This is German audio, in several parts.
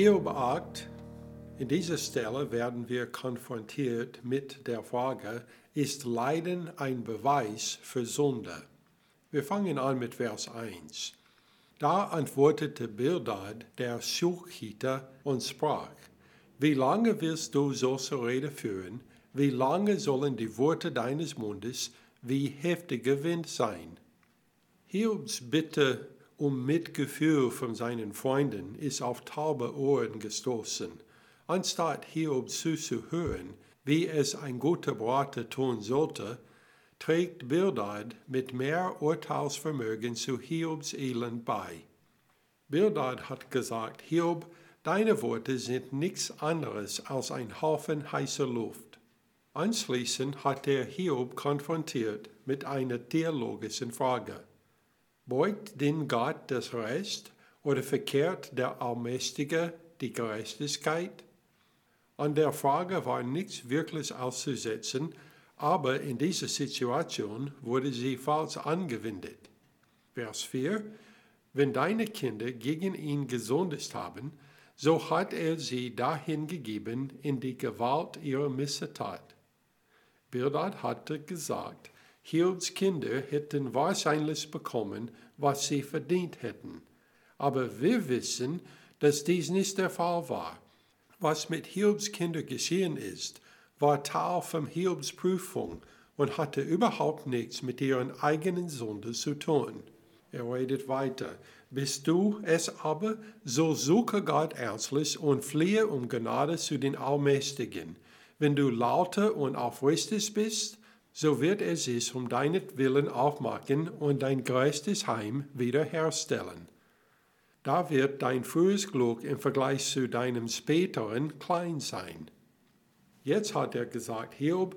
Hiob 8, in dieser Stelle werden wir konfrontiert mit der Frage, ist Leiden ein Beweis für Sünde? Wir fangen an mit Vers 1. Da antwortete Bildad, der Schulchiter, und sprach, Wie lange willst du solche Rede führen? Wie lange sollen die Worte deines Mundes wie heftiger Wind sein? Hiobs Bitte um Mitgefühl von seinen Freunden ist auf taube Ohren gestoßen. Anstatt Hiob zuzuhören, wie es ein guter Berater tun sollte, trägt Bildad mit mehr Urteilsvermögen zu Hiobs Elend bei. Bildad hat gesagt, Hiob, deine Worte sind nichts anderes als ein Haufen heißer Luft. Anschließend hat er Hiob konfrontiert mit einer theologischen Frage. Beugt denn Gott das Recht oder verkehrt der Allmächtige die Gerechtigkeit? An der Frage war nichts wirklich auszusetzen, aber in dieser Situation wurde sie falsch angewendet. Vers 4. Wenn deine Kinder gegen ihn gesündigt haben, so hat er sie dahin gegeben in die Gewalt ihrer Missetat. Bildad hatte gesagt, Hiobs Kinder hätten wahrscheinlich bekommen, was sie verdient hätten. Aber wir wissen, dass dies nicht der Fall war. Was mit Hiobs Kindern geschehen ist, war Teil von Hiobs Prüfung und hatte überhaupt nichts mit ihren eigenen Sünden zu tun. Er redet weiter. Bist du es aber, so suche Gott ernstlich und fliehe um Gnade zu den Allmächtigen. Wenn du lauter und aufrichtig bist, so wird er sich um deinetwillen aufmachen und dein geistes Heim wiederherstellen. Da wird dein frühes Glück im Vergleich zu deinem späteren klein sein. Jetzt hat er gesagt, Hiob,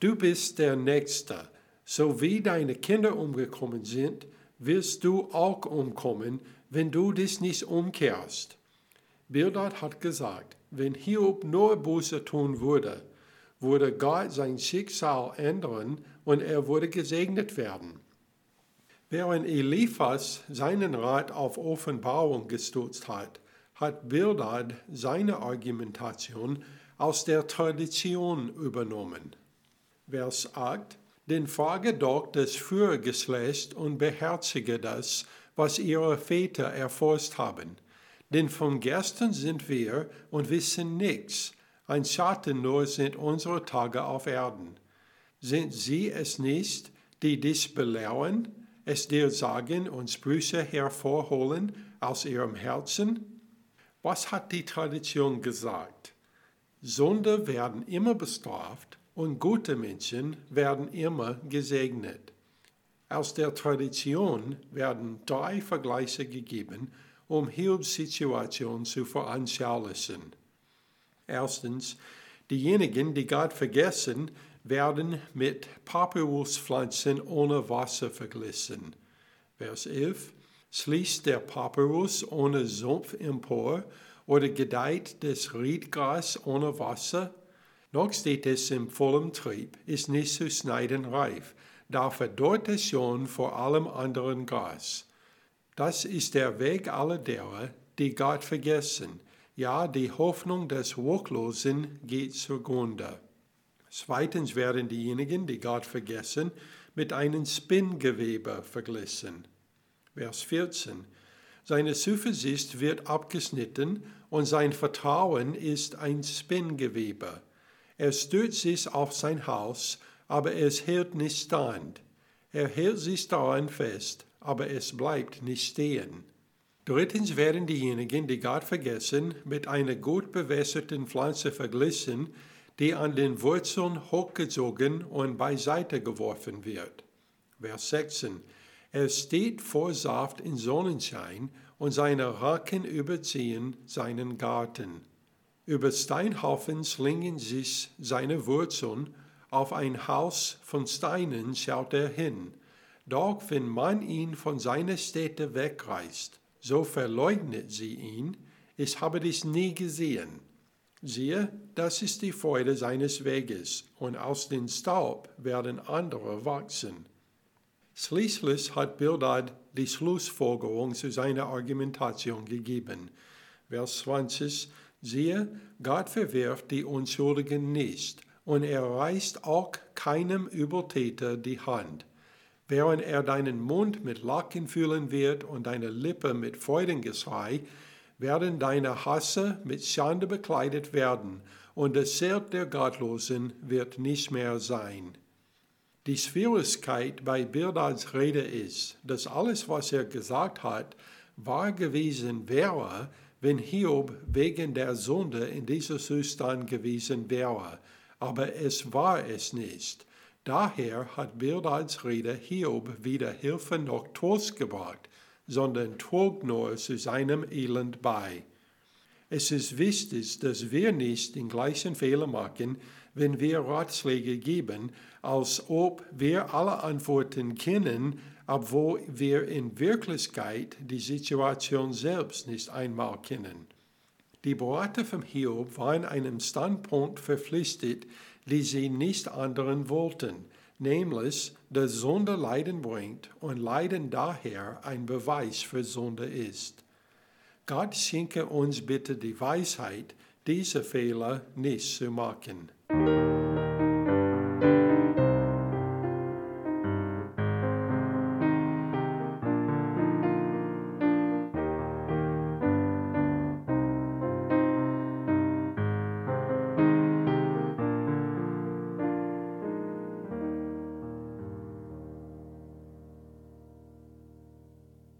du bist der Nächste. So wie deine Kinder umgekommen sind, wirst du auch umkommen, wenn du dich nicht umkehrst. Bildad hat gesagt, wenn Hiob nur Buße tun würde, würde Gott sein Schicksal ändern und er würde gesegnet werden. Während Eliphas seinen Rat auf Offenbarung gestützt hat, hat Bildad seine Argumentation aus der Tradition übernommen. Vers 8 Denn frage doch das Führergeschlecht und beherzige das, was ihre Väter erforscht haben. Denn von gestern sind wir und wissen nichts, ein Schatten nur sind unsere Tage auf Erden. Sind sie es nicht, die dich belehren, es dir sagen und Sprüche hervorholen aus ihrem Herzen? Was hat die Tradition gesagt? Sünder werden immer bestraft und gute Menschen werden immer gesegnet. Aus der Tradition werden drei Vergleiche gegeben, um Hiobs Situation zu veranschaulichen. Erstens, diejenigen, die Gott vergessen, werden mit Papyruspflanzen ohne Wasser verglichen. Vers 11. Schließt der Papyrus ohne Sumpf empor oder gedeiht das Riedgras ohne Wasser? Noch steht es im vollen Trieb, ist nicht zu schneiden reif, da verdorrt es schon vor allem anderen Gras. Das ist der Weg aller derer, die Gott vergessen, ja, die Hoffnung des Worklosen geht zugrunde. Zweitens werden diejenigen, die Gott vergessen, mit einem Spinngewebe verglichen. Vers 14. Seine Zuversicht wird abgeschnitten und sein Vertrauen ist ein Spinngewebe. Er stürzt sich auf sein Haus, aber es hält nicht stand. Er hält sich daran fest, aber es bleibt nicht stehen. Drittens werden diejenigen, die Gott vergessen, mit einer gut bewässerten Pflanze verglichen, die an den Wurzeln hochgezogen und beiseite geworfen wird. Vers 16. Er steht vor Saft in Sonnenschein und seine Raken überziehen seinen Garten. Über Steinhaufen schlingen sich seine Wurzeln, auf ein Haus von Steinen schaut er hin. Doch wenn man ihn von seiner Stätte wegreißt, so verleugnet sie ihn, ich habe dich nie gesehen. Siehe, das ist die Freude seines Weges, und aus dem Staub werden andere wachsen. Schließlich hat Bildad die Schlussfolgerung zu seiner Argumentation gegeben. Vers 20, siehe, Gott verwirft die Unschuldigen nicht, und er reißt auch keinem Übeltäter die Hand. Während er deinen Mund mit Lachen füllen wird und deine Lippe mit Freudengeschrei, werden deine Hasse mit Schande bekleidet werden, und das Zelt der Gottlosen wird nicht mehr sein. Die Schwierigkeit bei Bildads Rede ist, dass alles, was er gesagt hat, wahr gewesen wäre, wenn Hiob wegen der Sünde in dieser Zustand gewesen wäre, aber es war es nicht. Daher hat Bildads Rede Hiob weder Hilfe noch Trost gebracht, sondern trug nur zu seinem Elend bei. Es ist wichtig, dass wir nicht den gleichen Fehler machen, wenn wir Ratschläge geben, als ob wir alle Antworten kennen, obwohl wir in Wirklichkeit die Situation selbst nicht einmal kennen. Die Berater von Hiob waren einem Standpunkt verpflichtet, die sie nicht anderen wollten, nämlich, dass Sünde Leiden bringt und Leiden daher ein Beweis für Sünde ist. Gott schenke uns bitte die Weisheit, diese Fehler nicht zu machen.